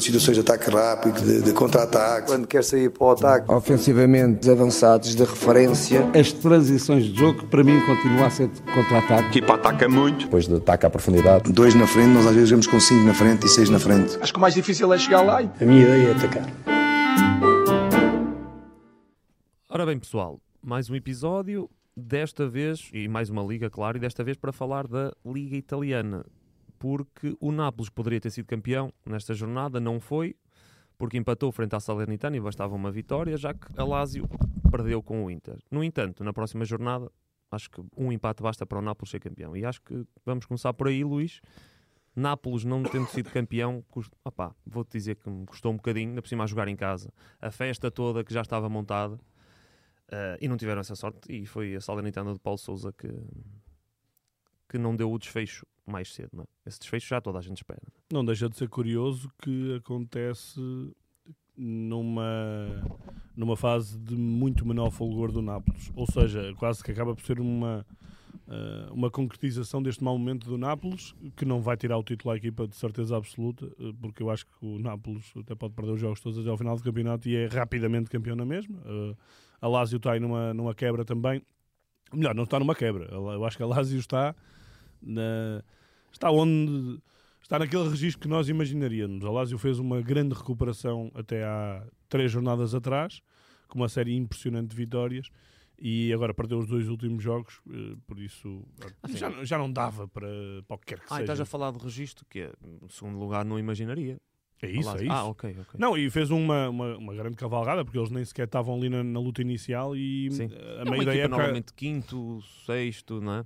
Situações de ataque rápido, de, de contra-ataque. Quando quer sair para o ataque, ofensivamente avançados de referência. As transições de jogo, para mim, continua a ser de contra-ataque. A equipa ataca muito. Depois do ataque à profundidade. Dois na frente, nós às vezes jogamos com cinco na frente e seis na frente. Acho que o mais difícil é chegar lá. A minha ideia é atacar. Ora bem, pessoal, mais um episódio, desta vez, e mais uma liga, claro, e desta vez para falar da Liga Italiana, porque o Nápoles poderia ter sido campeão nesta jornada, não foi, porque empatou frente à Salernitana e bastava uma vitória, já que a Lazio perdeu com o Inter. No entanto, na próxima jornada, acho que um empate basta para o Nápoles ser campeão. E acho que vamos começar por aí, Luís. Nápoles não tendo sido campeão, vou-te dizer que me custou um bocadinho, ainda por cima a jogar em casa. A festa toda que já estava montada, Uh, e não tiveram essa sorte, e foi a Salernitana de Paulo Souza que, que não deu o desfecho mais cedo. Não é? Esse desfecho já toda a gente espera. Não deixa de ser curioso que acontece numa, numa fase de muito menor fulgor do Nápoles. Ou seja, quase que acaba por ser uma, uh, uma concretização deste mau momento do Nápoles, que não vai tirar o título à equipa de certeza absoluta, uh, porque eu acho que o Nápoles até pode perder os jogos todos até ao final do campeonato e é rapidamente campeão na mesma. Uh, a Lazio está aí numa, numa quebra também. Melhor, não está numa quebra. Eu acho que a Lazio está na, está onde está naquele registro que nós imaginaríamos. A Lazio fez uma grande recuperação até há três jornadas atrás, com uma série impressionante de vitórias. E agora perdeu os dois últimos jogos, eh, por isso assim, já, já não dava para, para o que quer que ah, seja. Ah, estás a falar de registro, que é, no segundo lugar não imaginaria. É isso, é isso. Ah, ok, ok. Não, e fez uma, uma, uma grande cavalgada, porque eles nem sequer estavam ali na, na luta inicial e Sim. a é meio da época. Normalmente quinto, sexto, não é?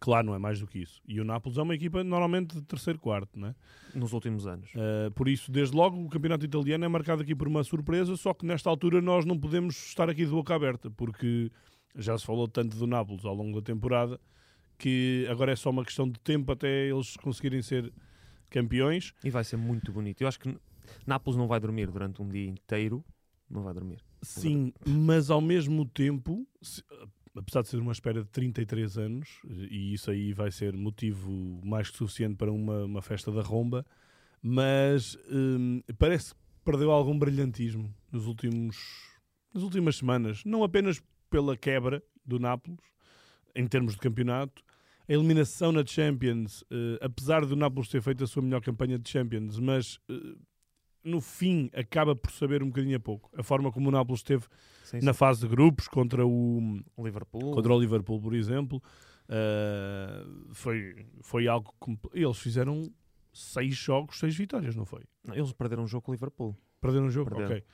Claro, não é mais do que isso. E o Nápoles é uma equipa normalmente de terceiro, quarto, não é? Nos últimos anos. Uh, por isso, desde logo, o campeonato italiano é marcado aqui por uma surpresa, só que nesta altura nós não podemos estar aqui de boca aberta, porque já se falou tanto do Nápoles ao longo da temporada que agora é só uma questão de tempo até eles conseguirem ser campeões. E vai ser muito bonito. Eu acho que Nápoles não vai dormir durante um dia inteiro. Não vai dormir. Sim, mas ao mesmo tempo, se, apesar de ser uma espera de 33 anos, e isso aí vai ser motivo mais que suficiente para uma, uma festa da romba, mas hum, parece que perdeu algum brilhantismo nos últimos, nas últimas semanas. Não apenas pela quebra do Nápoles, em termos de campeonato, a eliminação na Champions, uh, apesar do Nápoles ter feito a sua melhor campanha de Champions, mas uh, no fim acaba por saber um bocadinho a pouco. A forma como o Nápoles esteve sim, sim. na fase de grupos contra o Liverpool, contra o Liverpool por exemplo, uh, foi, foi algo. Eles fizeram seis jogos, seis vitórias, não foi? Não, eles perderam um jogo com o Liverpool. Perderam um jogo, perderam. ok.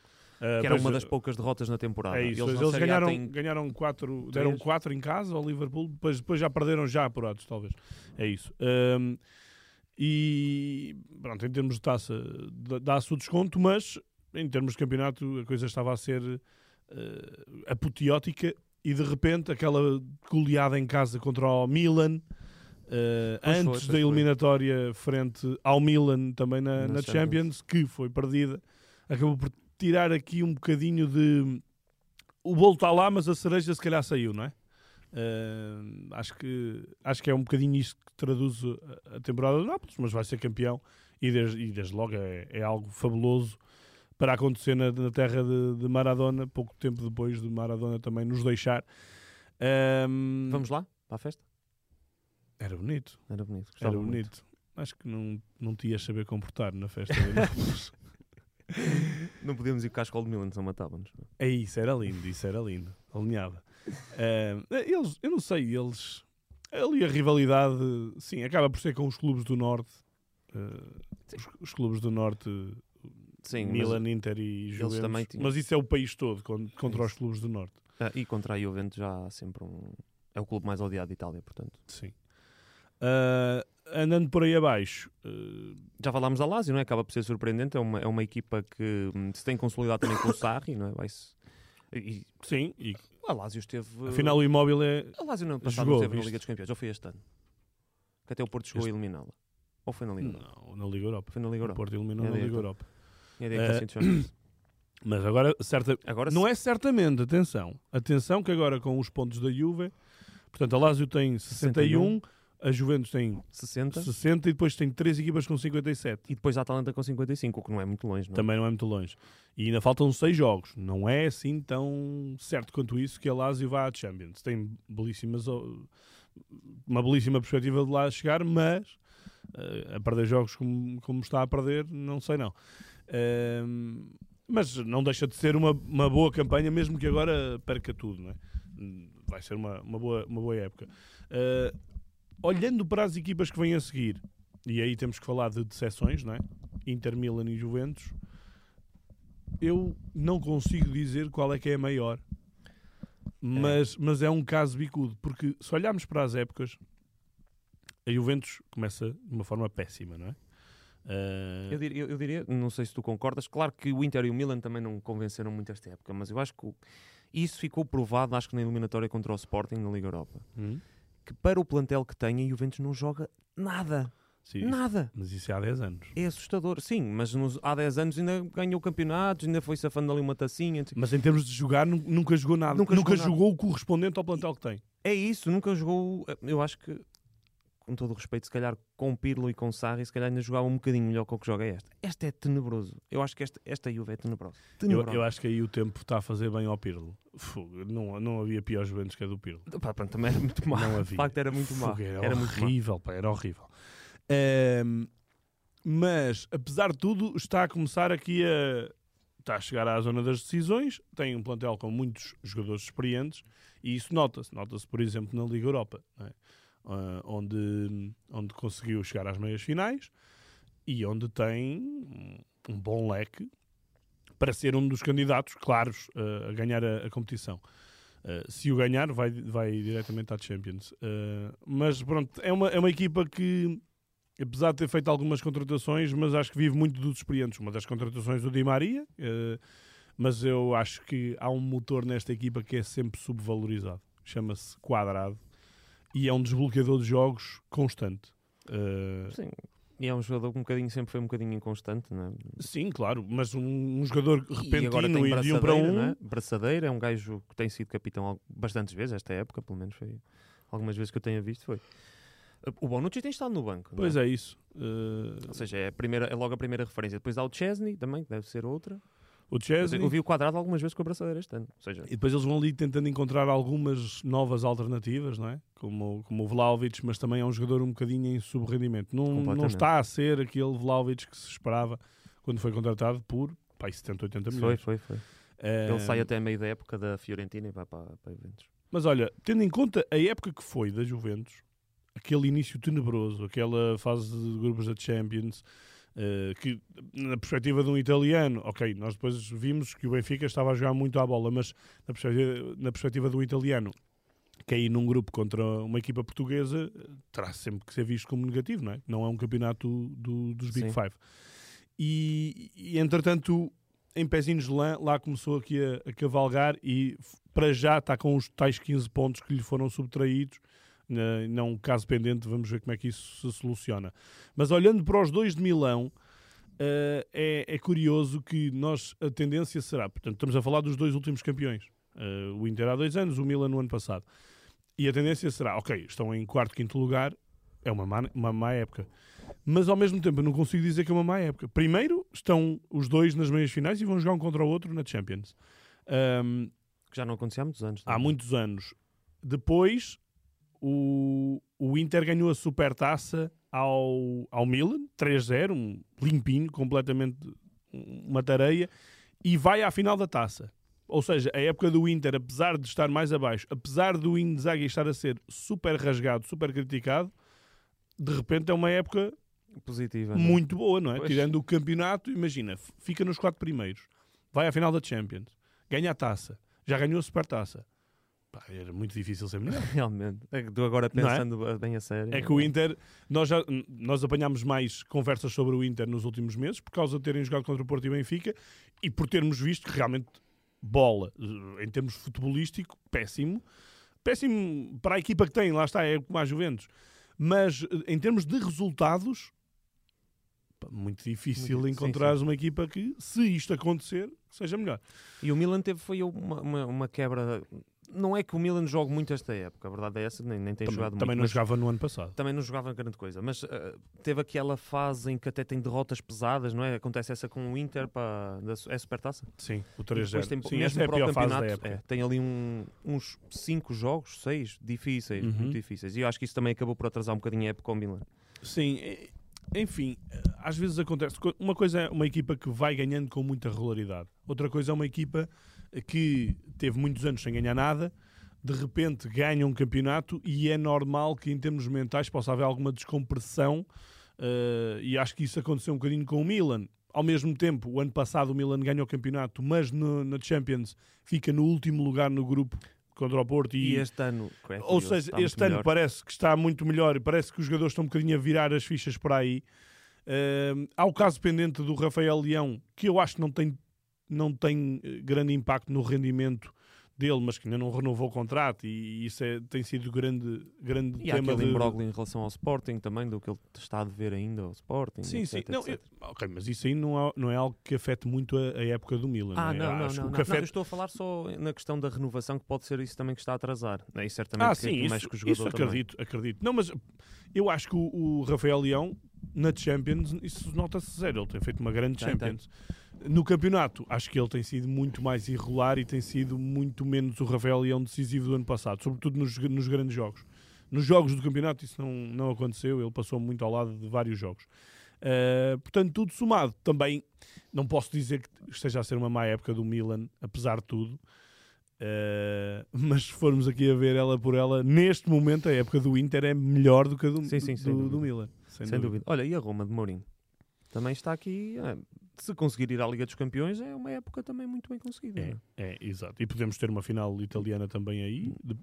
Uh, que era uma das poucas derrotas na temporada. É isso, eles, eles ganharam, ganharam quatro, deram quatro em casa ao Liverpool, depois, depois já perderam já apurados, talvez. É isso. Um, e pronto, em termos de taça dá-se o desconto, mas em termos de campeonato a coisa estava a ser uh, apoteótica e de repente aquela goleada em casa contra o Milan. Uh, antes foi, da eliminatória foi. frente ao Milan também na, na, na Champions, Champions, que foi perdida, acabou por tirar aqui um bocadinho de. O bolo está lá, mas a cereja se calhar saiu, não é? Uh, acho, que, acho que é um bocadinho isto que traduz a, temporada do Nápoles, mas vai ser campeão e desde, e desde logo é, é algo fabuloso para acontecer na, na terra de, de, Maradona, pouco tempo depois de Maradona também nos deixar. Um, Vamos lá, para a festa? Era bonito. Era bonito. Era bonito. Muito. Acho que não, não te ias saber comportar na festa não podíamos ir com a escola de Milan, senão matávamos. É isso, era lindo, isso era lindo. Alinhava. Uh, eles, eu não sei, eles. Ali a rivalidade, sim, acaba por ser com os clubes do Norte. Uh, os, os, clubes do Norte, sim, Milan, Inter e Juventus. Tinham... Mas isso é o país todo contra os clubes do Norte. Ah, e contra a Juventus já há sempre um. É o clube mais odiado de Itália, portanto. Sim. Uh, andando por aí abaixo, eh, Já falámos da Lazio, não é? Acaba por ser surpreendente. É uma, é uma equipa que hum, se tem consolidado também com o Sarri, não é? Vai-se. E, sim, e a Lazio esteve. afinal o imóvel é. a Lazio não passado jogou, não esteve na? Liga dos Campeões, ou foi este ano? Que até o Porto chegou Este- a eliminá-la. Ou foi na Liga Europa? Não, na Liga Europa. Foi na Liga O Europa. Porto eliminou É na Liga. Europa. É daí que chance. Mas agora, certa, Agora não é certamente, atenção. Atenção que agora com os pontos da Juve, portanto a Lazio tem 61, a Juventus tem 60 60 e depois tem três equipas com 57. e depois a Atalanta com 55, o que não é muito longe, não é? Também não é muito longe. E ainda faltam seis jogos. Não é assim tão certo quanto isso que a Lazio vá à Champions. Tem belíssimas, uma belíssima perspectiva de lá chegar, mas eh, a perder jogos como, como está a perder, não sei não. Ehm, mas não deixa de ser uma, uma boa campanha, mesmo que agora perca tudo. Não é? Vai ser uma, uma, boa, uma boa época. Eh, olhando para as equipas que vêm a seguir, e aí temos que falar de decepções, não é? Inter, Milan e Juventus, eu não consigo dizer qual é que é a maior. Mas, mas é um caso bicudo, porque se olharmos para as épocas, a Juventus começa de uma forma péssima, não é? Eh, Eu diria, eu- diria, não sei se tu concordas, claro que o Inter e o Milan também não convenceram muito esta época, mas eu acho que isso ficou provado, acho que na eliminatória contra o Sporting na Liga Europa, hum? Que para o plantel que tem, a Juventus não joga nada. Sim, Nada. mas isso é há 10 anos. É assustador. Sim, mas nos- há 10 anos ainda ganhou campeonatos, ainda foi safando ali uma tacinha. Mas em termos de jogar, nu- nunca jogou nada. Nunca Nunca, jogou jogou o correspondente ao plantel que tem. É isso, nunca jogou. Eu acho que, com todo o respeito, se calhar com Pirlo e com Sarri, se calhar ainda jogava um bocadinho melhor que o que joga esta. Esta é tenebroso. Eu acho que esta, esta Juve é tenebrosa. Eu, eu acho que aí o tempo está a fazer bem ao Pirlo. Fogo, não, não havia pior Juventus que a do Pirlo. Pá, pronto, também era muito mau. Não De havia. facto, era muito mau. Fogo, Era, Era horrível, pá, era horrível. Ehm, mas, apesar de tudo, está a começar aqui a. Está a chegar à zona das decisões. Tem um plantel com muitos jogadores experientes e isso nota-se. Nota-se, por exemplo, na Liga Europa, não é? Ah, onde, onde conseguiu chegar às meias finais e onde tem um- bom leque para ser um dos candidatos claros ah, a ganhar a, a competição. Uh, se o ganhar, vai, vai diretamente à Champions. Uh, mas pronto, é uma, é uma equipa que, apesar de ter feito algumas contratações, mas acho que vive muito dos experientes. Uma das contratações do Di Maria, uh, mas eu acho que há um motor nesta equipa que é sempre subvalorizado. Chama-se Quadrado e é um desbloqueador de jogos constante. Uh, Sim. E é um jogador que um bocadinho, sempre foi um bocadinho inconstante, não é? sim, claro, mas um, um jogador e repentino tem e, de um para Braçadeira, um. é? Braçadeira é um gajo que tem sido capitão bastantes vezes, esta época, pelo menos foi algumas vezes que eu tenha visto, foi. O Bonucci tem estado no banco. Pois é, isso. Uh, Ou seja, é, primeira, é logo a primeira referência. Depois há o Chesney também, que deve ser outra. O Chesney. Eu vi o quadrado algumas vezes com a braçadeira este ano. Ou seja, E depois eles vão ali tentando encontrar algumas novas alternativas, não é? Como, como o Vlaovic, mas também é um jogador um bocadinho em subrendimento. Não, não está a ser aquele Vlaovic que se esperava quando foi contratado por pá, 70, 80 foi, milhões. foi, foi. Eh, Ele sai até meio da época da Fiorentina e vai para, para eventos. Mas olha, tendo em conta a época que foi da Juventus, aquele início tenebroso, aquela fase de grupos da Champions, eh, que na perspectiva de um italiano, ok, nós depois vimos que o Benfica estava a jogar muito à bola, mas na perspectiva, na perspectiva do italiano, cair num grupo contra uma equipa portuguesa eh, terá sempre que ser visto como negativo, não é? Não é um campeonato do- dos Big Sim. Five. E, e entretanto, em pezinhos de lã, lá começou aqui a, a cavalgar e para já está com os tais 15 pontos que lhe foram subtraídos. Né, Não caso pendente, vamos ver como é que isso se soluciona. Mas olhando para os dois de Milão, eh, é, é curioso que nós a tendência será, portanto, estamos a falar dos dois últimos campeões. Eh, o Inter há dois anos, o Milan no ano passado. E a tendência será, ok, estão em quarto, quinto lugar, é uma má, uma má época. Mas ao mesmo tempo eu não consigo dizer que é uma má época. Primeiro estão os dois nas meias finais e vão jogar um contra o outro na Champions. Ahm, Que já não acontecia há muitos anos. há é? muitos anos. Depois o, o Inter ganhou a supertaça ao, ao Milan, 3-0, um limpinho, completamente uma tareia, e vai à final da taça. Ou seja, a época do Inter, apesar de estar mais abaixo, apesar do Inzaghi estar a ser super rasgado, super criticado, de repente é uma época Positiva. não é? muito boa, não é? Pois. Tirando o campeonato, imagina, fica nos quatro primeiros, vai à final da Champions, ganha a taça, já ganhou a supertaça. Pá, era muito difícil ser melhor. Realmente. É que tu agora é? pensando bem a sério. É que o Inter, nós, já, nós apanhámos mais conversas sobre o Inter nos últimos meses por causa de terem jogado contra o Porto e Benfica e por termos visto que realmente bola, eh, em termos futebolístico, péssimo. Péssimo para a equipa que tem, lá está, é como a Juventus. Mas eh, em termos de resultados, muito difícil Muito- sim, encontrares uma equipa que, se isto acontecer, seja melhor. E o Milan teve foi uma, uma, uma quebra. Não é que o Milan jogue muito esta época, a verdade é essa, nem, nem tem Também, jogado também muito. não mas jogava no ano passado. também não jogava grande coisa, mas eh, teve aquela fase em que até tem derrotas pesadas, não é? Acontece essa com o Inter para da, é Supertaça. Sim, o E depois 3-0. tem, Sim, mesmo é para o campeonato, é, tem ali um- uns 5 jogos, 6 difíceis, Uhum. muito difíceis. E eu acho que isso também acabou por atrasar um bocadinho a época ao Milan. Sim, enfim, às vezes acontece. Co- Uma coisa é uma equipa que vai ganhando com muita regularidade, outra coisa é uma equipa que teve muitos anos sem ganhar nada, de repente ganha um campeonato e é normal que, em termos mentais, possa haver alguma descompressão. eh, e acho que isso aconteceu um bocadinho com o Milan. Ao mesmo tempo, o ano passado o Milan ganha o campeonato, mas no- na Champions fica no último lugar no grupo contra o Porto E, este ano. é ou seja, este ano melhor. parece que está muito melhor e parece que os jogadores estão um bocadinho a virar as fichas por aí. Ahm, há o caso pendente do Rafael Leão, que eu acho que não tem, não tem eh, grande impacto no rendimento dele, mas que ainda não renovou o contrato e isso é- tem sido grande, grande E tema aquele de... em relação ao Sporting também, do que ele está a dever ainda ao Sporting. Sim, sim. etc, Não, etc. eu- ok, mas isso aí não é, não é algo que afete muito a, a época do Milan. Ah, é? não, não, que não. não. que Não, eu estou a falar só na questão da renovação, que pode ser isso também que está a atrasar. É isso certamente Ah, que, sim, que isso, mexe com o jogador isso também. acredito, acredito. Não, mas eu acho que o, o Rafael Leão, na Champions, isso nota-se zero. Ele tem feito uma grande Tem, Champions. No campeonato, acho que ele tem sido muito mais irregular e tem sido muito menos o Rafael Leão decisivo do ano passado, sobretudo nos, nos grandes jogos. Nos jogos do campeonato isso não, não aconteceu, ele passou muito ao lado de vários jogos. Uh, portanto, tudo somado. Também não posso dizer que esteja a ser uma má época do Milan, apesar de tudo. Uh, mas se formos aqui a ver ela por ela, neste momento a época do Inter é melhor do que a do, Sim, sim, do, dúvida. do Milan. Sem, Sem, dúvida. dúvida. Olha, e a Roma de Mourinho? Também está aqui. é, se conseguir ir à Liga dos Campeões, é uma época também muito bem conseguida. É, é? é, exato. E podemos ter uma final italiana também aí. De-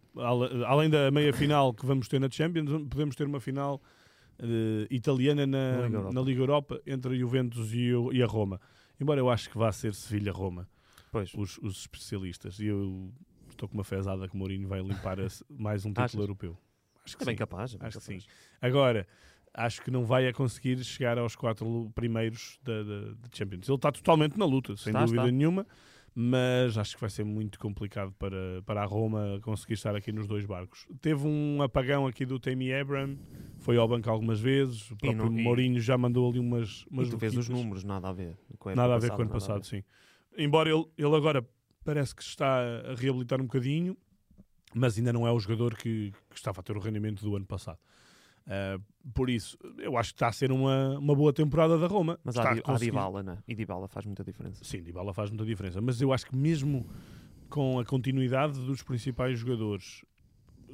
além da meia final que vamos ter na Champions, podemos ter uma final eh, italiana na, Na Liga Europa. na Liga Europa entre a Juventus e, o- e a Roma. Embora eu acho que vá ser Sevilha-Roma, Pois. os, os especialistas. E eu estou com uma fezada que o Mourinho vai limpar mais um título Achas? europeu. Acho que É bem sim. capaz. é bem Acho que capaz. sim. Agora, acho que não vai a conseguir chegar aos quatro primeiros da, da, da Champions. Ele está totalmente na luta, sem Está, dúvida está. nenhuma, mas acho que vai ser muito complicado para, para a Roma conseguir estar aqui nos dois barcos. Teve um apagão aqui do Tammy Abraham, foi ao banco algumas vezes, o próprio não- e- Mourinho já mandou ali umas, umas E tu vês os números, nada a ver. com Nada a ver com o ano passado, sim. Embora ele, ele agora parece que se está a reabilitar um bocadinho, mas ainda não é o jogador que, que estava a ter o rendimento do ano passado. Ah, por isso, eu acho que está a ser uma, uma boa temporada da Roma. Mas está há, Di- há conseguir- Dybala, né? E Dybala faz muita diferença. Sim, Dybala faz muita diferença. Mas eu acho que mesmo com a continuidade dos principais jogadores,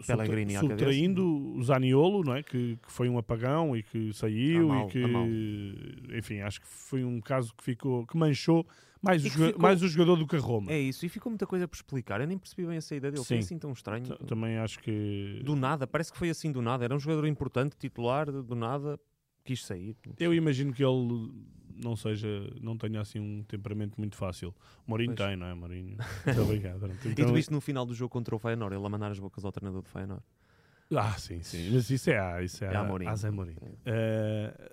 Pellegrini subtraindo o Zaniolo, não é? que, que foi um apagão e que saiu mal, e que, enfim, acho que foi um caso que ficou, que manchou mais, o, ficou- mais o jogador do que a Roma. É isso, e ficou muita coisa por explicar. Eu nem percebi bem a saída dele. Foi Sim. assim tão estranho. T- Também acho que Do nada, parece que foi assim do nada. Era um jogador importante, titular, do nada quis sair. eu imagino que ele não seja, não tenha assim um temperamento muito fácil. Mourinho Pois. tem, não é? Mourinho. Muito obrigado. Pronto. E Então- tu viste no final do jogo contra o Feyenoord, ele a mandar as bocas ao treinador do Feyenoord. Ah, sim, sim. Mas isso é a, isso é É a, a Mourinho. a Zé Mourinho. Eh, eh,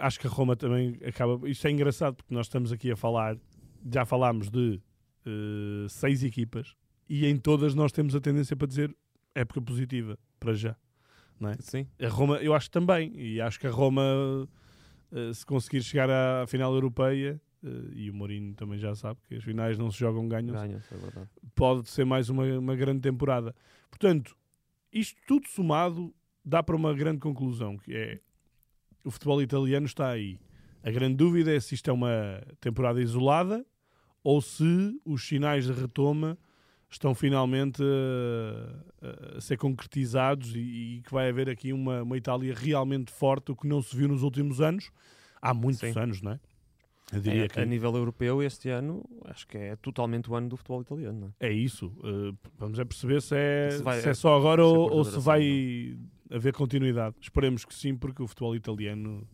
acho que a Roma também acaba. Isto é engraçado porque nós estamos aqui a falar, já falámos de eh, seis equipas e em todas nós temos a tendência para dizer época positiva, para já. Sim. A Roma, eu acho também. E acho que a Roma, eh, se conseguir chegar à final europeia, eh, e o Mourinho também já sabe que as finais não se jogam ganham Ganha, é verdade. pode ser mais uma, uma grande temporada. Portanto, isto tudo somado dá para uma grande conclusão, que é o futebol italiano está aí. A grande dúvida é se isto é uma temporada isolada ou se os sinais de retoma estão finalmente a, a ser concretizados e, e que vai haver aqui uma, uma Itália realmente forte, o que não se viu nos últimos anos. Há muitos Sim. anos, não é? Eu diria É, que A nível europeu, este ano, acho que é totalmente o ano do futebol italiano. Não é? é isso. Uh, vamos é perceber se é, Se vai- se é só agora é ou, ou se duração, vai haver continuidade. Esperemos que sim, porque o futebol italiano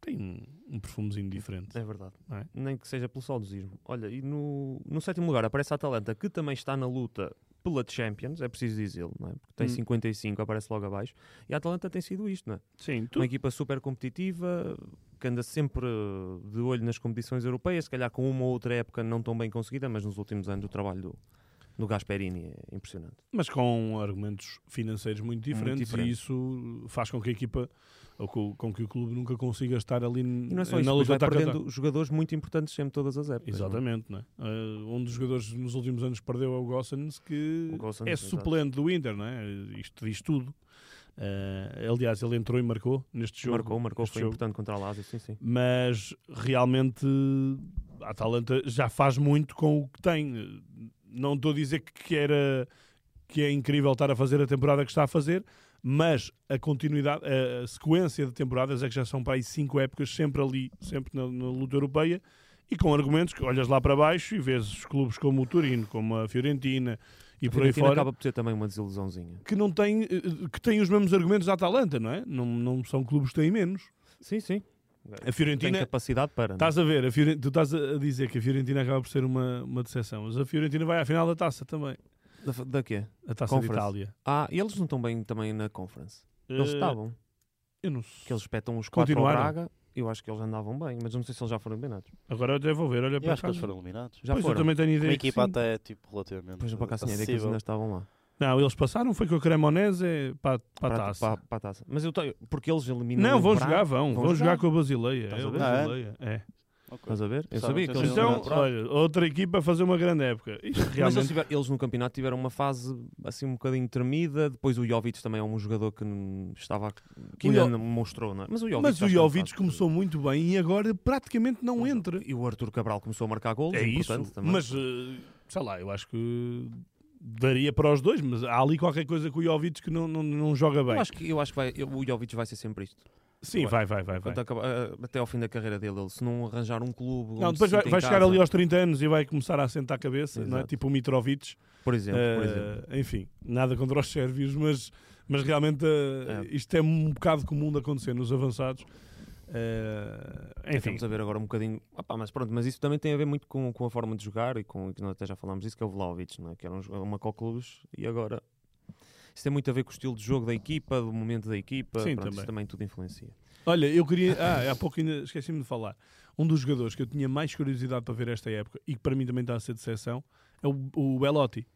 tem um, um perfumezinho diferente. É verdade. É? Nem que seja pelo saudosismo. Olha, e no, no sétimo lugar aparece a Atalanta, que também está na luta pela Champions, é preciso dizê-lo, não é? Porque tem Hum. 55, aparece logo abaixo. E a Atalanta tem sido isto, não é? Sim, tu, Uma equipa super competitiva, que anda sempre de olho nas competições europeias, se calhar com uma ou outra época não tão bem conseguida, mas nos últimos anos o trabalho do, do Gasperini é impressionante. mas com argumentos financeiros muito diferentes, diferentes. e isso faz com que a equipa ou com, com que o clube nunca consiga estar ali E não é só na isso, luta vai perdendo jogadores muito importantes sempre todas as épocas. é? Exatamente, não é? Uh, um dos jogadores nos últimos anos perdeu é o Gossens, que O Gosens, é suplente do Inter, não é? Isto diz tudo. Uh, aliás, ele entrou e marcou neste jogo. Marcou, marcou, foi jogo. importante contra a Lazio, sim, sim. Mas realmente a Atalanta já faz muito com o que tem. Não estou a dizer que, era que é incrível estar a fazer a temporada que está a fazer, mas a continuidade, a, sequência de temporadas é que já são para aí cinco épocas, sempre ali, sempre na, na luta europeia, e com argumentos que olhas lá para baixo e vês os clubes como o Turino, como a Fiorentina e A por aí Fiorentina fora acaba por ter também uma desilusãozinha. que não têm, eh, que têm os mesmos argumentos da Atalanta, não é? Não, não são clubes que têm menos. Sim, sim. A Tem Fiorentina capacidade para. não é? Estás a ver, a Fioren- tu estás a dizer que a Fiorentina acaba por ser uma, uma decepção, mas a Fiorentina vai à final da taça também. Da, da quê? A taça de Conference. Itália. Ah, e eles não estão bem também na Conference. Eles Eh, estavam. Eu não Que eles espetam os quatro ao? Braga. Eu acho que eles andavam bem, mas eu não sei se eles já foram eliminados. Agora eu até vou ver, olha Eu para acho que eles cá. foram eliminados. Já pois eu foram. também tenho ideia. Uma que equipa sim. até tipo relativamente. Depois para cá assim, é que eles ainda estavam lá. Não, eles passaram, foi com a Cremonese para, para a taça. Para, para a taça. Mas eu tenho. Porque eles eliminam. Não, o vão Braga. jogar, vão. Vão Vão jogar jogar? com a Basileia. Estás É a a ver? Basileia. É. Ok. Estás a ver? Eu Sabe, sabia que eles Então, olha, outra equipa a fazer uma grande época. Isto Mas eles, realmente. tiveram- eles no campeonato tiveram uma fase assim um bocadinho tremida. Depois o Jovic também é um jogador que não estava que O ainda não mostrou, não é? Mas o Jovic, Mas o Jovic começou muito bem e agora praticamente não entra. E o Arthur Cabral começou a marcar golos, É isso, também. mas eh, sei lá, eu acho que daria para os dois, mas há ali qualquer coisa com o Jovic que não, não, não joga bem. eu acho que, eu acho que vai, eu- o Jovic vai ser sempre isto. Sim, vai, vai, vai. vai. Eh, até ao fim da carreira dele, ele, se não arranjar um clube. Não, depois vai, vai chegar casa, ali aos 30 anos e vai começar a assentar a cabeça, não é? Tipo o Mitrovic. Por exemplo, por Eh, exemplo. enfim, nada contra os sérvios, mas, mas realmente eh, É. isto é um bocado comum de acontecer nos avançados. Eh, enfim, Estamos a ver agora um bocadinho. Opá, mas pronto, mas isso também tem a ver muito com, com a forma de jogar e com que nós até já falámos disso, que é o Vlaovic, não é? que era um, uma co-clubes e agora. Isso tem muito a ver com o estilo de jogo da equipa, do momento da equipa. Sim, pronto, também. Isso também tudo influencia. Olha, eu queria. Ah, há pouco ainda esqueci-me de falar. Um dos jogadores que eu tinha mais curiosidade para ver esta época e que para mim também está a ser de exceção é o, o Belotti.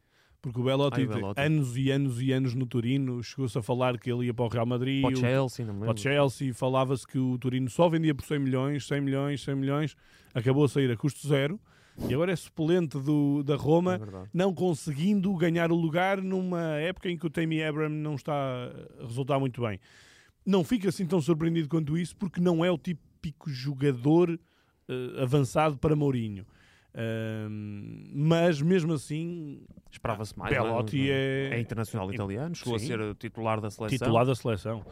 Porque o Belotti, Ai, o Belotti. anos e anos e anos no Turino, chegou-se a falar que ele ia para o Real Madrid, Para o Chelsea, não para o. Chelsea, falava-se que o Turino só vendia por 100 milhões, 100 milhões, 100 milhões, acabou a sair a custo zero e agora é suplente do, da É Roma, verdade. não conseguindo ganhar o lugar numa época em que o Tammy Abraham não está a resultar muito bem. Não fica assim tão surpreendido quanto isso, porque não é o típico jogador eh, avançado para Mourinho. Ahm, mas mesmo assim, Esperava-se mais. Belotti não é- é internacional italiano, chegou Sim. a ser titular da seleção. titular da seleção.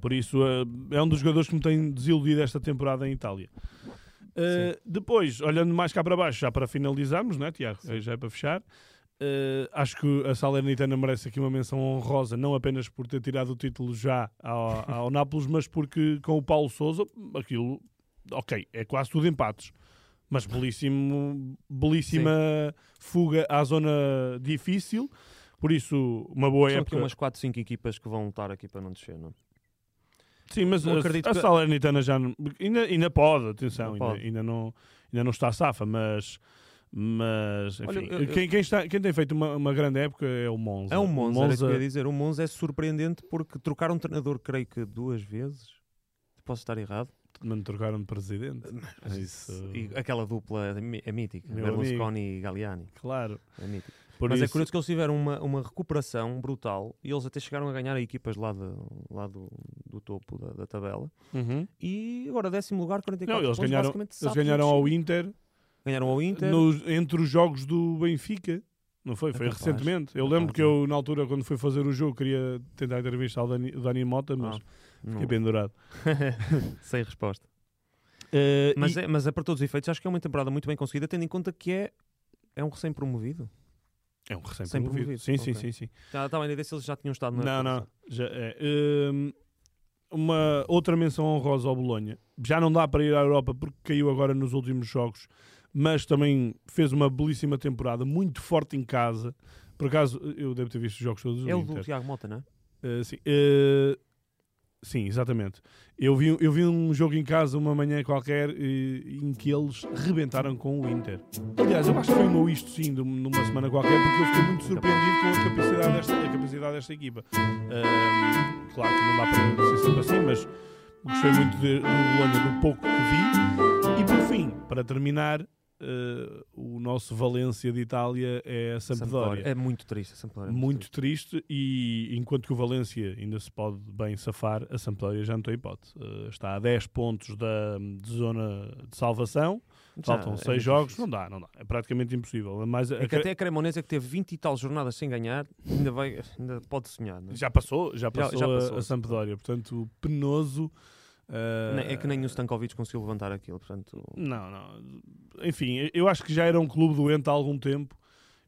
Por isso, eh, é um dos jogadores que me tem desiludido esta temporada em Itália. Eh, depois, olhando mais cá para baixo, já para finalizarmos, não é, Tiago? Eh, Já é para fechar. eh, acho que a Salernitana merece aqui uma menção honrosa, não apenas por ter tirado o título já ao, ao Nápoles, mas porque com o Paulo Souza, aquilo, ok, é quase tudo empates. Mas belíssimo, belíssima fuga à zona difícil. Por isso, uma boa São aqui época. umas 4, 5 equipas que vão lutar aqui para não descer, não é? Sim, mas Não a, acredito a que- Salernitana já não- ainda, ainda pode, atenção, Ainda ainda, não, ainda não está safa, mas, mas enfim, Olha, eu- Quem, quem está, quem tem feito uma, uma grande época é o Monza. É um Monza, era Monza que eu ia dizer. O Monza é surpreendente porque trocaram um treinador, creio que duas vezes. Posso estar errado. Também trocaram de presidente. Isso, E aquela dupla é mí- é mítica. Meu Berlusconi e Galliani. claro. É mítica. Por Mas é isso- curioso que eles tiveram uma, uma recuperação brutal e eles até chegaram a ganhar equipas lá, de, lá do, do topo da, da tabela. Uhum. E agora, décimo lugar, 44 Não, eles pontos, ganharam, eles ganharam ao. Inter, Ganharam ao Inter. nos- entre os jogos do Benfica. Não foi? É Foi capaz, recentemente. Eu capaz, lembro que é. eu, na altura, quando fui fazer o jogo, queria tentar entrevistar o Dani, o Dani Mota, mas Ah. Fiquei pendurado. Sem resposta. Eh, Mas, e- é, mas é para todos os efeitos, acho que é uma temporada muito bem conseguida, tendo em conta que é, é um recém-promovido. é um recém sem promovido. promovido, Sim, sim, ok. sim, sim. Já estava a ideia se eles já tinham estado na Não, não, já é. Hum, uma outra menção honrosa ao Bolonha. Já não dá para ir à Europa porque caiu agora nos últimos jogos, mas também fez uma belíssima temporada, muito forte em casa. Por acaso, eu devo ter visto os jogos todos do É o do Tiago Mota, não é? Uh, sim, uh, sim, exatamente. Eu vi, eu vi um jogo em casa uma manhã qualquer uh, em que eles rebentaram com o Inter. Aliás, eu acho que foi meu isto sim numa semana qualquer, porque eu fiquei muito surpreendido com a capacidade desta, a capacidade desta equipa. Um, claro que não dá para ser sempre assim, mas gostei muito do Bolonha do pouco que vi. E por fim, para terminar, uh, o nosso Valência de Itália é a Sampdoria. É muito triste a Sampdoria. é Muito triste e enquanto que o Valência ainda se pode bem safar, a Sampdoria já não tem hipótese. Eh, está a 10 pontos da de zona de salvação, triste. faltam Já, é 6 muito jogos, difícil. não dá, não dá. É praticamente impossível. Mas a- É que até a Cremonesa que teve 20 e tal jornadas sem ganhar, ainda, vai, ainda pode sonhar. É? já passou, já passou, já a- passou, a, sim. Sampdoria, portanto, penoso. Nem- É que nem o Stankovic conseguiu levantar aquilo, portanto... Não, não. Enfim, eu acho que já era um clube doente há algum tempo.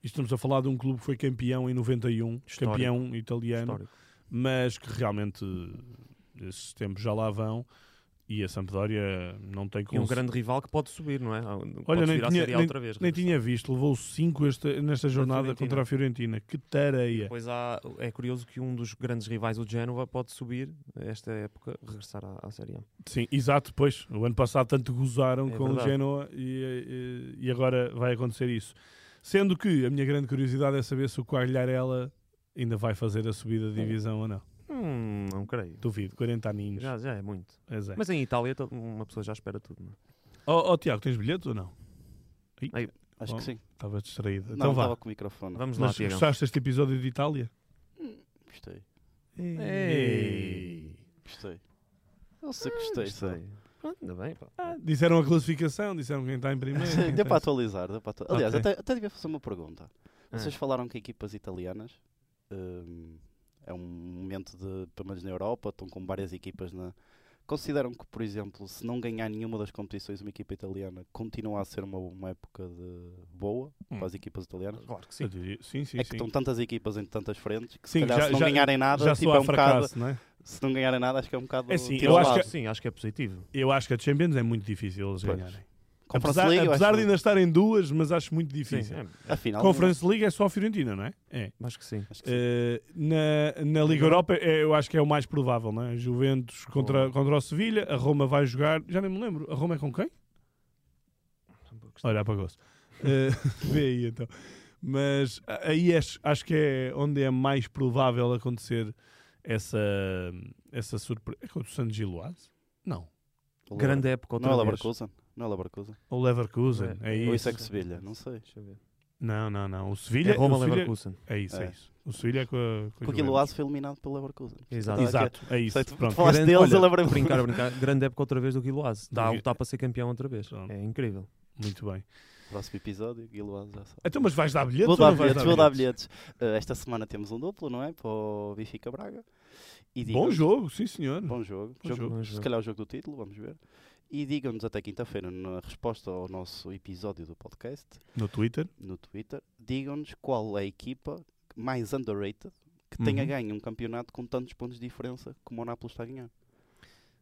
E estamos a falar de um clube que foi campeão em 91, Histórico. campeão italiano. Histórico. mas que realmente esses tempos já lá vão e a Sampdoria não tem E um como. grande rival que pode subir, não é? Pode Olha, nem tinha, Série A nem, outra vez. nem tinha visto, levou 5 nesta jornada Fiorentina. contra a Fiorentina. Que tareia! Depois há, é curioso que um dos grandes rivais, o Génova, pode subir esta época, regressar à, à Série A. Sim, exato, pois. O ano passado tanto gozaram É com o verdade. Genoa e, e, e agora vai acontecer isso. Sendo que a minha grande curiosidade é saber se o Quagliarella ainda vai fazer a subida de divisão ou não. Hum, não creio. Duvido, 40 aninhos. Já, já é muito. Pois é. Mas em Itália to- uma pessoa já espera tudo. Não é? Oh, oh, Tiago, tens bilhete ou não? Acho Bom, que sim. Estavas distraído. Não, então vá. estava com o microfone. Vamos lá, Mas Tiago. gostaste deste episódio de Itália? Gostei. Ei. Gostei. Eu sei que gostei. Pronto, ainda bem, pá. Ah, disseram a classificação, disseram quem está em primeiro. quem Deu está para atualizar. Deu para atu- Aliás, Ok. até, até devia fazer uma pergunta. Vocês Ah. falaram que equipas italianas hum, é um momento de, pelo menos na Europa, estão com várias equipas na. Consideram que, por exemplo, se não ganhar nenhuma das competições, uma equipa italiana continua a ser uma, uma época de boa Hum. para as equipas italianas? Claro que sim. diria- Sim, sim, é que sim. estão tantas equipas em tantas frentes que Sim, se calhar já- se não já- ganharem nada, Já tipo, é um bocado. fracasso, não é? Se não ganharem nada, acho que é um bocado. É sim, eu acho que- Sim, acho que é positivo. Eu acho que a Champions é muito difícil eles Pois. ganharem. Conference Apesar, League, apesar de ainda estarem duas, mas acho muito difícil. Sim, é, Afinal, Conference League é só a Fiorentina, não é? É. acho que sim. acho que sim. Eh, na, na Liga Europa é- eu acho que é o mais provável, não é? Juventus contra, contra o Sevilha, a Roma vai jogar, já nem me lembro, a Roma é com quem? Olha, apagou-se. Eh, vê aí então. Mas aí acho, acho que é onde é mais provável acontecer essa, essa surpresa. É contra o San Giloase? Não. Grande época outra Não é. Leverkusen? Não é Leverkusen? O Leverkusen, É. é, Ou isso. isso é que Sevilha? Não sei. Deixa eu ver. Não, não, não. O É Sevilha. Roma o Sevilha- Leverkusen. É isso, é. É. isso. O Sevilha é com a. Com a Porque o. Giloase foi eliminado pelo Leverkusen. Exato. Exato, é isso. Sei, tu Pronto. falaste Grande- deles, olha, eu lembrei-me. Brincar, a brincar. Grande época outra vez do Guiloase. Está a Do Gui- lutar para ser campeão outra vez. Pronto. É incrível. Muito bem. Próximo episódio, Giloase já sabe. Então, mas vais dar bilhetes Vou ou dar bilhetes, dar vou dar bilhetes? Uh, esta semana temos um duplo, não é? Para o Benfica Braga. E Bom digam-nos- jogo, sim senhor. Bom jogo. Bom Jogo- jogo. Bom Se jogo. calhar o jogo do título, vamos ver. E digam-nos até quinta-feira, na resposta ao nosso episódio do podcast, No Twitter. no Twitter, digam-nos qual é a equipa mais underrated que tenha Uhum. ganho um campeonato com tantos pontos de diferença como o Nápoles está a ganhar.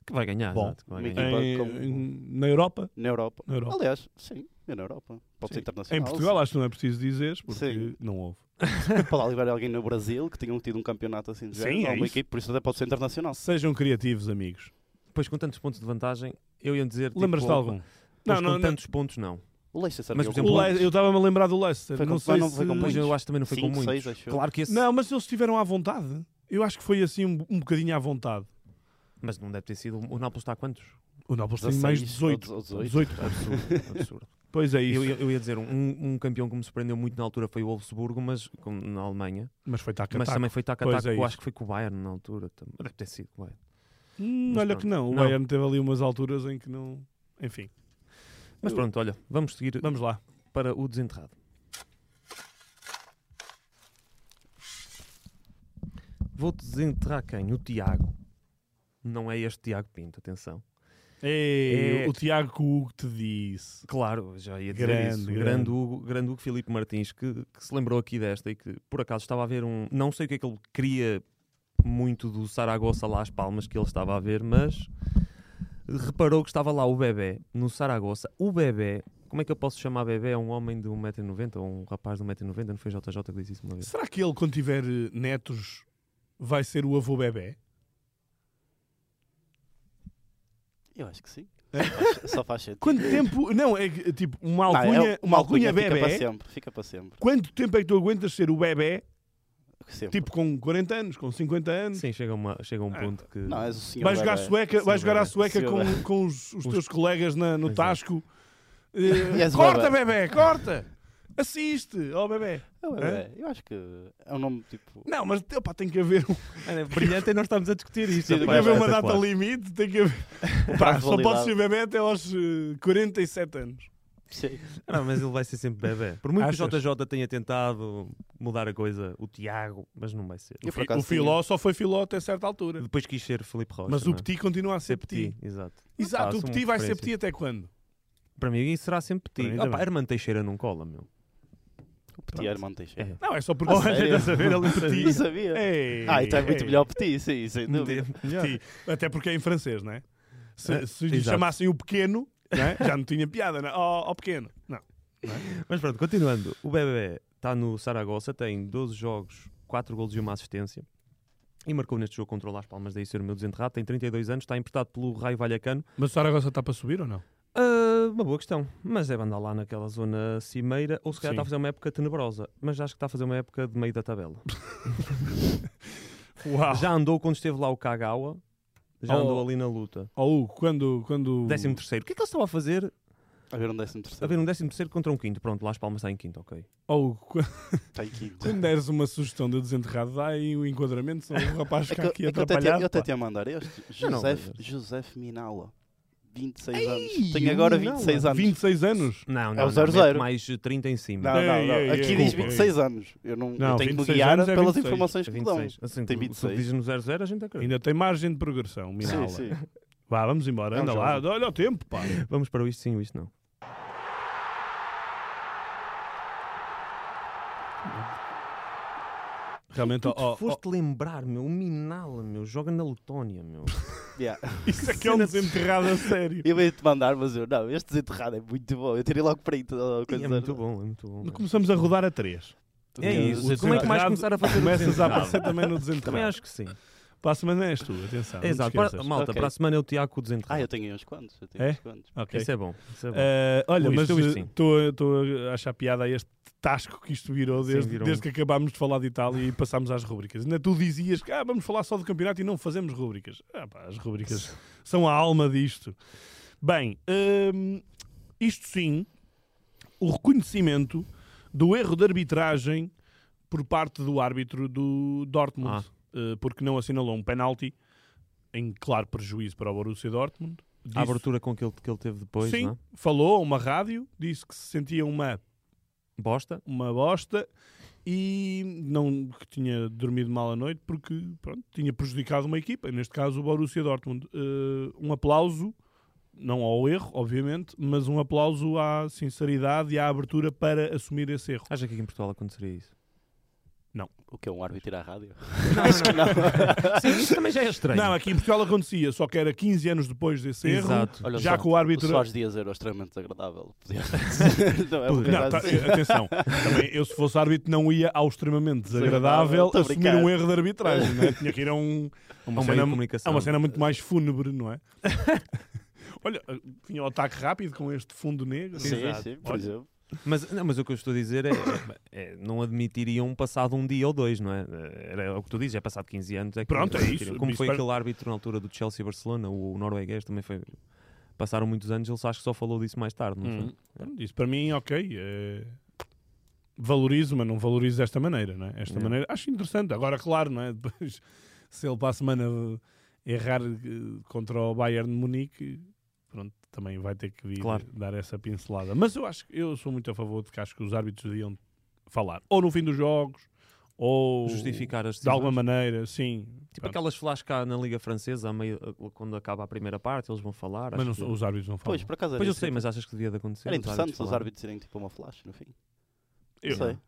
Que vai ganhar. Bom, exato, vai ganhar. Em- como- na Europa. Na Europa. Na Europa. Aliás, sim, é na Europa. Pode Sim. ser internacional. Em Portugal acho que não é preciso dizer, porque Sim. não houve. Pode haver alguém no Brasil que tenha tido um campeonato assim de Sim, género, é uma isso. equipe, por isso até pode ser internacional. Sejam criativos, amigos. Depois com tantos pontos de vantagem, eu ia dizer. Lembras-te de tipo, algum? Mas Não, com não, não. tantos pontos, não. O Leicester Mas, por com exemplo, O. Le- Eu estava-me a lembrar do Leicester. Foi com- não sei não se... com Mas eu acho que também não foi com Cinco, muitos. seis, acho eu. claro que esse. Não, mas eles estiveram à vontade. Eu acho que foi assim um, um bocadinho à vontade. Mas não deve ter sido. O Nápoles está a quantos? O Nápoles tem mais 16 18. ou 18. 18. Absurdo. absurdo. Pois é isso. Eu, ia- eu ia dizer, um, um campeão que me surpreendeu muito na altura foi o Wolfsburgo, mas com- na Alemanha. Mas foi taca Mas também foi taca Pois taca, é eu acho que foi com o Bayern na altura. também. Deve ter sido com o Bayern. Hum, olha pronto. que não. O Não. Bayern teve ali umas alturas em que não. Enfim. Mas pronto, olha, vamos seguir Vamos lá. para o desenterrado. Vou desenterrar quem? O Tiago. Não é este Tiago Pinto, atenção. Ei, É. o Tiago que o Hugo te disse. Claro, já ia dizer Grande, isso. grande. Grande Hugo, grande Hugo Filipe Martins, que, que se lembrou aqui desta e que por acaso estava a ver um. Não sei o que é que ele queria muito do Saragossa lá às palmas que ele estava a ver, mas reparou que estava lá o bebê no Saragossa. O bebê, como é que eu posso chamar bebê? É um homem de 1,90m ou um rapaz de 1,90m? Não foi JJ que disse isso uma vez? Será que ele, quando tiver eh, netos, vai ser o avô bebê? Eu acho que sim. É? Só faz sentido. Quanto tempo. Não, é que, tipo, uma Não, é alcunha, uma alcunha Fica para bebê. sempre. Fica para sempre. Quanto tempo é que tu aguentas ser o bebê, sempre. tipo com 40 anos, com 50 anos? Sim, chega, uma, chega um Ah, ponto que. Não, és o senhor Vai jogar sueca, vai jogar à bebé. sueca com, com os, os Os- teus colegas na- no Exato. Tasco. Eh, o corta, bebé. bebê, corta! Assiste ao bebê. É o bebé. Eu acho que é um nome tipo. Não, mas opa, tem que haver, um- É brilhante e nós estamos a discutir isto. Sim, tem que haver uma data espetacular. limite. Tem que haver... Só pode ser bebê até aos eh, 47 anos. Sim. Não, mas ele vai ser sempre bebê. Por muito que o Achas? JJ tenha tentado mudar a coisa, o Tiago, mas não vai ser. Eu, O, por fi- acaso, o Filó só foi Filó até certa altura. Depois quis ser Felipe Rocha. Mas não o é? Petit continua a ser Petit. Petit, exato. Exato, o Petit vai ser. Petit até quando? Para mim isso será sempre Para Petit. mim Ah, pá, também. Hermano Teixeira não cola, meu. O Petit Armando Teixeira. É. Não, é só porque... Ah, sério? Estás a ver ali Não Petit. sabia. Ei, Ah, então é muito ei. melhor Petit, sim, sem dúvida. Petit. Até porque é em francês, não é? Se, É, se lhe exato. chamassem o pequeno, não é? já não tinha piada, não é? Ó ó pequeno. Não. Mas pronto, continuando. O bebê está no Saragossa, tem 12 jogos, 4 golos e uma assistência. E marcou neste jogo contra o Las Palmas, daí ser o meu desenterrado. Tem 32 anos, está emprestado pelo Raio Vallecano. Mas o Saragossa está para subir ou não? Ah, uma boa questão, mas deve andar lá naquela zona cimeira, ou se calhar Sim. está a fazer uma época tenebrosa, mas acho que está a fazer uma época de meio da tabela. Uau. Já andou quando esteve lá o Kagawa, já Oh. andou ali na luta. Hugo, quando... quando... Décimo terceiro. O que é que eles estavam a fazer? A ver um décimo terceiro. A ver um décimo terceiro contra um quinto. Pronto, lá as palmas está em quinto, ok. Hugo, quando, Está em quinto. quando deres uma sugestão de desenterrado, dá aí o enquadramento, senão o rapaz É fica que, aqui é que eu até, atrapalhado. eu até pá. tinha a mandar este. Não, não, José, mas- José Minala. 26 Ei, anos. Tenho agora não, 26 anos. 26 anos? Não, É não, o não, 0-0. mete mais eh, 30 em cima. Não, não, não. ei, Aqui ei, diz ei. 26 anos. Eu, não, Não, eu tenho que me 26 guiar é pelas 26. informações É que me dão. 26. Assim, Tem tu- 26. Se dizes no 00, a gente acredita. Ainda tem margem de progressão, Minala. Sim, sim. Vá, vamos embora. É Anda lá, olha o tempo, pá. Vamos para o isto sim, o isto não. Realmente, Tu ó, foste lembrar, meu, o Minala, meu, joga na Letónia, meu. Yeah. isso aqui é um desenterrado a sério. Eu ia-te mandar, mas eu não. Este desenterrado é muito bom. Eu tirei logo print. ó, E coisa é muito bom, é muito bom. Começamos a rodar a três. É isso. Como é que mais começar a fazer Começas a desenterrado? aparecer também no Também desenterrado. acho que sim. Para a semana és tu, atenção. Exato. Para, malta, Ok. para a semana é o Tiago com o desenterrado. Ah, eu tenho uns quantos. Eu tenho É? uns quantos. Ok. Isso é bom. Isso é bom. Eh, olha, mas sim. estou a achar piada a este tasco que isto virou Sim, desde, virou desde que acabámos de falar de Itália e passámos às rubricas. Ainda tu dizias que ah, vamos falar só do campeonato e não fazemos rubricas. Ah, pá, as rubricas são a alma disto. Bem, hum, isto sim, o reconhecimento do erro de arbitragem por parte do árbitro do Dortmund, eh, porque não assinalou um penalti em claro prejuízo para o Borussia Dortmund. a Disse- abertura com que ele, que ele teve depois, Sim, não é? falou a uma rádio, disse que se sentia uma, Bosta. uma bosta e não que tinha dormido mal à noite porque pronto, tinha prejudicado uma equipa, neste caso o Borussia Dortmund. Eh, um aplauso, não ao erro, obviamente, mas um aplauso à sinceridade e à abertura para assumir esse erro. Acha que aqui em Portugal aconteceria isso? O que é um árbitro ir à rádio? Acho que não. Sim, isso também já é estranho. Não, aqui em Portugal acontecia, só que era 15 anos depois desse erro. Exato. Olha Já só, que o árbitro- O Soares Dias era extremamente desagradável. Não é uma Não, tá- assim. atenção, também eu se fosse árbitro não ia ao extremamente desagradável assumir um erro de arbitragem, não é? Tinha que ir a um, a uma, cena, a uma cena muito mais fúnebre, não é? Olha, vinha o ataque rápido com este fundo negro. Sim, Exato. sim, por Olha, exemplo. Mas, não, mas o que eu estou a dizer é, é- é, não admitiriam passado um dia ou dois, não é? Era o que tu dizes, é passado 15 anos. É que Pronto, é isso. Como foi aquele árbitro na altura do Chelsea Barcelona, o, norueguês também foi. Passaram muitos anos, ele acho que só falou disso mais tarde, não Hum, foi? Isso para mim, ok. é- Valorizo, mas não valorizo desta maneira, não é? Esta maneira acho interessante. Agora, claro, não é? Depois, se ele para a semana errar eh, contra o Bayern de Munique, também vai ter que vir Claro. dar essa pincelada. Mas eu acho que eu sou muito a favor de que acho que os árbitros deviam falar ou no fim dos jogos ou Justificar as de alguma maneira, sim. Tipo Pronto. aquelas flash cá na Liga Francesa, a meio, quando acaba a primeira parte, eles vão falar. Mas acho não- que- os árbitros não falam. Pois, por acaso Pois eu sei, tipo, mas achas que devia de acontecer? Era os interessante se os falarem? árbitros irem tipo uma flash no fim. Eu- Não sei.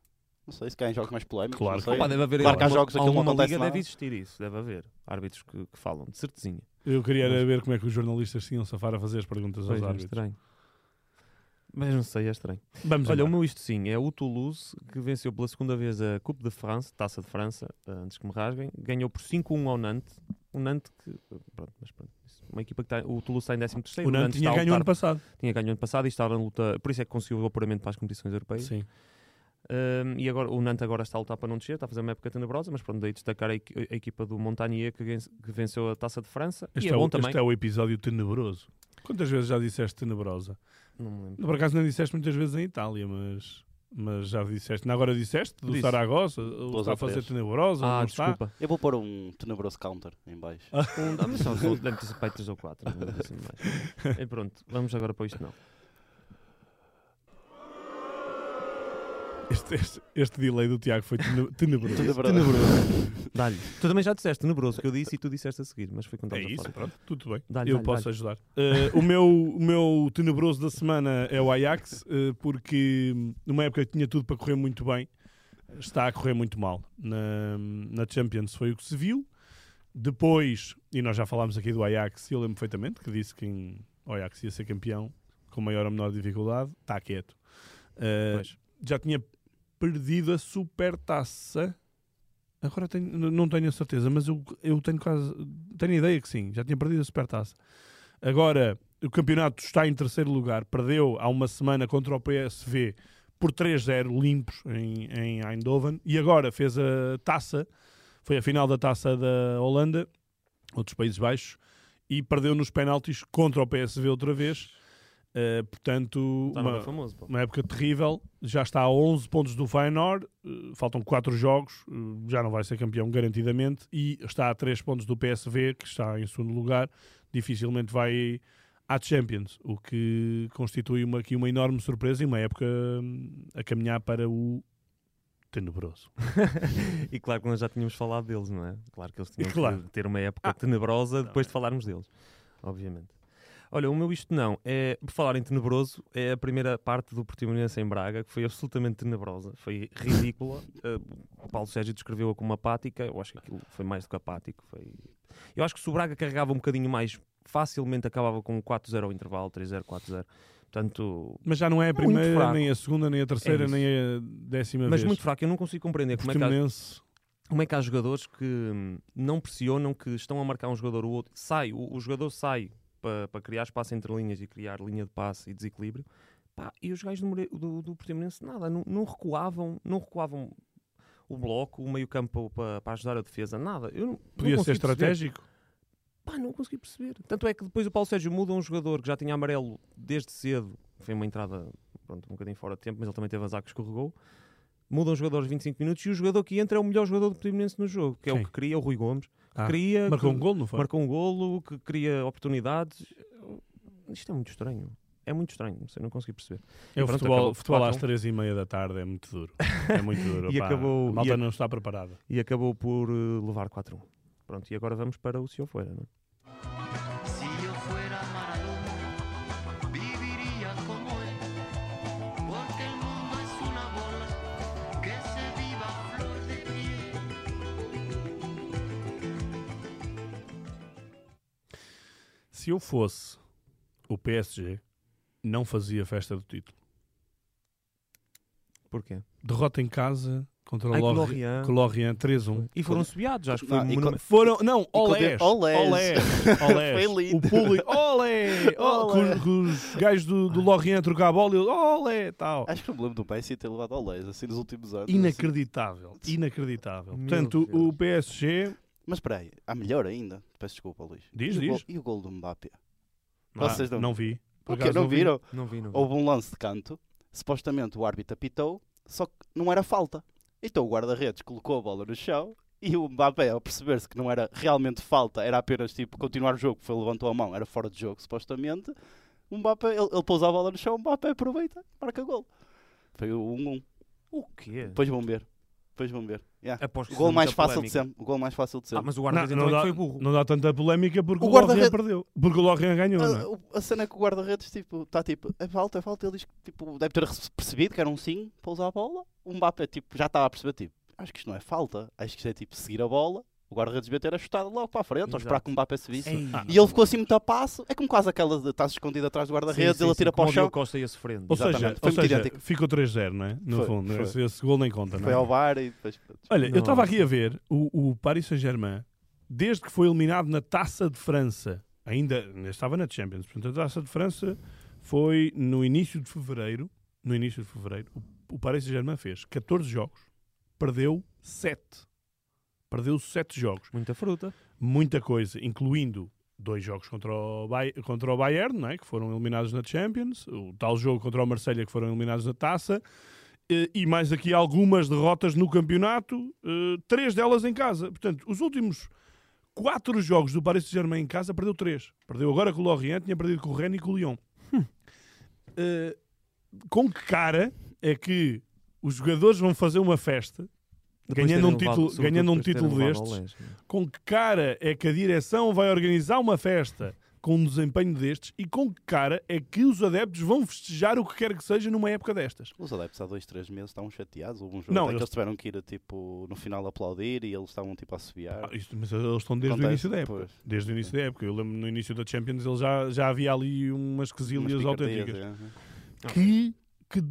Não sei se caem jogos mais polémicos. Claro não que sei. Pá, deve haver Claro que há jogos que não acontece liga nada. deve existir isso, deve haver árbitros que, que falam, de certezinha. Eu queria era Mas- ver como é que os jornalistas tinham safar a fazer as perguntas Pois aos é árbitros. estranho. Mas não sei, é estranho. Vamos Olha, o meu isto sim é o Toulouse que venceu pela segunda vez a Coupe de France, Taça de França, eh, antes que me rasguem, ganhou por 5-1 ao Nantes. O Nantes que. Pronto, mas pronto. Uma equipa que está. O Toulouse está em 13 terceiro. O Nantes tinha está a ganho ano passado. tinha ganho ano passado e está na luta. Por isso é que conseguiu o apuramento para as competições europeias. Sim. Um, e agora o Nantes agora está a lutar para não descer, está a fazer uma época tenebrosa, mas pronto, daí destacar a, equi- a equipa do Montagnier que, que venceu a Taça de França. Este e é, é bom o, também. este é o episódio tenebroso. Quantas vezes já disseste tenebrosa? Não me lembro. Por acaso não disseste muitas vezes em Itália, mas, mas já disseste. Não, agora disseste do Disse. Saragossa, o está a fazer tenebrosa, Ah, não está? desculpa. Eu vou pôr um tenebroso counter em baixo. Um, ah, mas são, são, deve ter sido para aí três ou quatro. não deve ser mais. E pronto, vamos agora para isto não. Este, este, este delay do Tiago foi tene- tenebroso. Tenebroso. Dá-lhe. Tu também já disseste tenebroso que eu disse e tu disseste a seguir, mas foi quando É isso, pronto, tudo bem. Dá-lhe, Eu dá-lhe, posso dá-lhe. ajudar. Eh, o, meu, o meu tenebroso da semana é o Ajax, eh, porque numa época que tinha tudo para correr muito bem, está a correr muito mal. Na, na Champions foi o que se viu. Depois, e nós já falámos aqui do Ajax, eu lembro perfeitamente que disse que em- o Ajax ia ser campeão com maior ou menor dificuldade. Está quieto. Pois. já tinha perdido a supertaça. Agora tenho, não tenho a certeza, mas eu, eu tenho quase tenho a ideia que sim, já tinha perdido a supertaça. Agora o campeonato está em terceiro lugar, perdeu há uma semana contra o PSV por 3-0 limpos em, em Eindhoven e agora fez a taça, foi a final da taça da Holanda, outros Países Baixos, e perdeu nos penaltis contra o PSV outra vez. Eh, portanto, Está uma- famoso. uma época terrível, já está a 11 pontos do Feyenoord, eh, faltam 4 jogos, eh, já não vai ser campeão garantidamente, e está a 3 pontos do PSV, que está em segundo lugar, dificilmente vai à Champions, o que constitui uma, aqui uma enorme surpresa e uma época hum, a caminhar para o tenebroso. e claro que nós já tínhamos falado deles, não é? Claro que eles tinham Claro. que ter uma época tenebrosa depois de falarmos deles, obviamente. Olha, o meu isto não, é, por falar em tenebroso, é a primeira parte do Portimonense em Braga, que foi absolutamente tenebrosa, foi ridícula. O Paulo Sérgio descreveu-a como apática, eu acho que aquilo foi mais do que apático. Foi... Eu acho que se o Braga carregava um bocadinho mais, facilmente acabava com um 4-0 ao intervalo, 3-0, 4-0. Portanto, Mas já não é a primeira, nem a segunda, nem a terceira, É nem a décima mas vez. muito fraco, eu não consigo compreender como é que há, como é que há jogadores que hum, não pressionam, que estão a marcar um jogador ou outro, sai, o, o jogador sai para, para criar espaço entre linhas e criar linha de passe e desequilíbrio, pá, e os gajos do, More- do, do Portimonense nada, não, não recuavam, não recuavam o bloco, o meio campo para, para ajudar a defesa, nada. Eu não, podia não ser perceber. estratégico. Pá, não consegui perceber. Tanto é que depois o Paulo Sérgio muda um jogador que já tinha amarelo desde cedo. Foi uma entrada, pronto, um bocadinho fora de tempo, mas ele também teve azar que escorregou. Muda um jogador aos 25 minutos e o jogador que entra é o melhor jogador do Portimonense no jogo, que é Quem? o que cria, o Rui Gomes. Ah, cria, Marcou que um gol, não foi? marcou um golo, que cria oportunidades. Isto é muito estranho. É muito estranho, não sei, não consegui perceber. É o futebol, acabou futebol às 4-1. três e meia da tarde é muito duro. É muito duro. E pá. acabou- a malta a- não está preparada. E acabou por eh, levar 4-1. Pronto, e agora vamos para o Senhor Feira, não é? Se eu fosse o PSG, não fazia festa do título. Porquê? Derrota em casa contra o com o Lorient, Lorient. com o Lorient 3-1. E foram subiados, acho que foi Não, e monuma- Foram, não, com olés, olés. olés, olés. Foi lindo. O público, olé, oh, com, os- com os gajos do, do Lorient a trocar a bola, e olé, tal. Acho que me lembro do Messi ter levado ao Les assim nos últimos anos. Inacreditável, inacreditável. Meu Portanto, Deus. o PSG, assim. Mas espera aí, há melhor ainda. Peço desculpa, Luís. Diz, e, o diz. gol, e o gol do Mbappé? ah, Vocês não- não vi. Por O quê? acaso Não vi. viram? Não vi, não vi. Houve um lance de canto, supostamente o árbitro apitou, só que não era falta. Então o guarda-redes colocou a bola no chão e o Mbappé, ao perceber-se que não era realmente falta, era apenas tipo continuar o jogo, foi levantou a mão, era fora de jogo supostamente. O Mbappé, ele, ele pousa a bola no chão, o Mbappé aproveita, marca gol. Foi o 1-1. O quê? Depois vão ver. Depois vamos ver. Yeah. Aposto que O gol mais fácil de sempre. O gol mais fácil de sempre. Ah, mas o Não, guarda-redes não, então é que foi burro. não dá tanta polémica porque O o, guarda-redes- perdeu. Porque o Lorient ganhou, não é? A, o- a cena é que o guarda-redes tipo, está tipo, é falta, é falta. Ele diz que tipo, deve ter percebido que era um sim para usar a bola. O Mbappé tipo, já estava a perceber, tipo, acho que isto não é falta. Acho que isto é tipo seguir a bola. O guarda-redes devia ter ajustado logo para a frente, ou esperar Exato. que o Mbappé se visse. Ei. Ah, E ele ficou assim muito a passo. É como quase aquela de estar escondido atrás do guarda-redes, ele atira sim, para o chão. Costa ia sofrendo. Ou seja, Exatamente, foi ou muito seja idêntico. ficou 3-0, não é? No Foi, fundo, foi. Esse, esse gol nem conta, não Foi é? ao bar e depois. Olha, eu estava aqui a ver o, o Paris Saint-Germain, desde que foi eliminado na Taça de França, ainda, ainda estava na Champions, portanto a Taça de França foi no início de fevereiro, no início de fevereiro, o, o Paris Saint-Germain fez 14 jogos, perdeu 7. Perdeu 7 jogos. Muita fruta. Muita coisa, incluindo dois jogos contra o, contra o Bayern, não é? que foram eliminados na Champions, o tal jogo contra o Marselha que foram eliminados na Taça, eh, e mais aqui algumas derrotas no campeonato, eh, três delas em casa. Portanto, os últimos quatro jogos do Paris Saint-Germain em casa perdeu três. Perdeu agora com o Lorient, tinha perdido com o Rennes e com o Lyon. Eh, com que cara é que os jogadores vão fazer uma festa Ganhando um título- levado- ganhando um título destes, Leste, não é? com que cara é que a direção vai organizar uma festa com um desempenho destes e com que cara é que os adeptos vão festejar o que quer que seja numa época destas. Os adeptos há dois, três meses estavam chateados. Houve um jogo Não, até que eles- eles tiveram que ir tipo, no final aplaudir e eles estavam tipo a assobiar. Ah, isto- mas eles estão desde o início da época. pois. Desde o início da época. Eu lembro no início da Champions ele já, já havia ali umas quesilhas Umas autênticas. picardias, é. Que, que,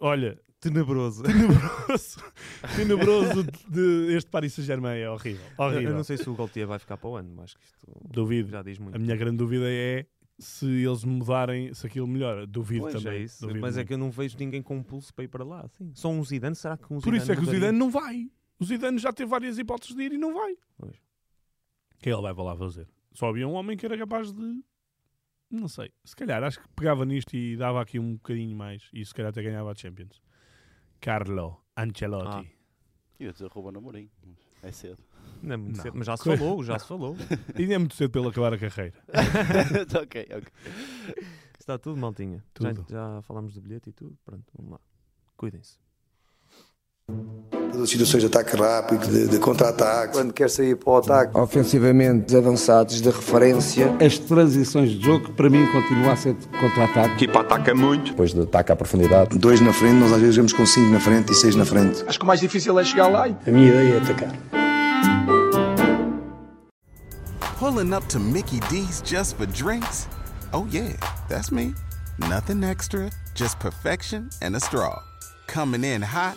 olha, Tenebroso. tenebroso, tenebroso de, este Paris Saint-Germain é horrível. Eu horrível. não sei se o Gaultier vai ficar para o ano, mas que isto Duvido. já diz muito. A minha grande dúvida é se eles mudarem, se aquilo melhora. Duvido Pois, também. é isso. duvido Mas é muito. que eu não vejo ninguém com um pulso para ir para lá. Assim. Só um Zidane, será que um Por isso é que o? Zidane não vai. O Zidane já teve várias hipóteses de ir e não vai. Pois. O que ele vai lá fazer? Só havia um homem que era capaz de. Não sei. Se calhar, acho que pegava nisto e dava aqui um bocadinho mais. E se calhar até ganhava a Champions. Carlo Ancelotti. Ia dizer Ruben Amorim, mas é cedo. Não é muito Não. cedo, mas já se falou, já se falou. Ainda é muito cedo para ele acabar a carreira. ok, ok. Está tudo, maltinha. Tudo. Já, já falámos do bilhete e tudo. Pronto, vamos lá. Cuidem-se. Todas as situações de ataque rápido, de, de contra-ataque. Quando quer sair para o ataque, ofensivamente avançados de referência. As transições de jogo, para mim, continua a ser de contra-ataque. A equipa ataca muito. Depois do ataque à profundidade. Dois na frente, nós às vezes jogamos com cinco na frente e seis na frente. Acho que o mais difícil é chegar lá A minha ideia é atacar. Pulling up to Mickey D's just for drinks? Oh, yeah, that's me. Nothing extra, just perfection and a straw. Coming in hot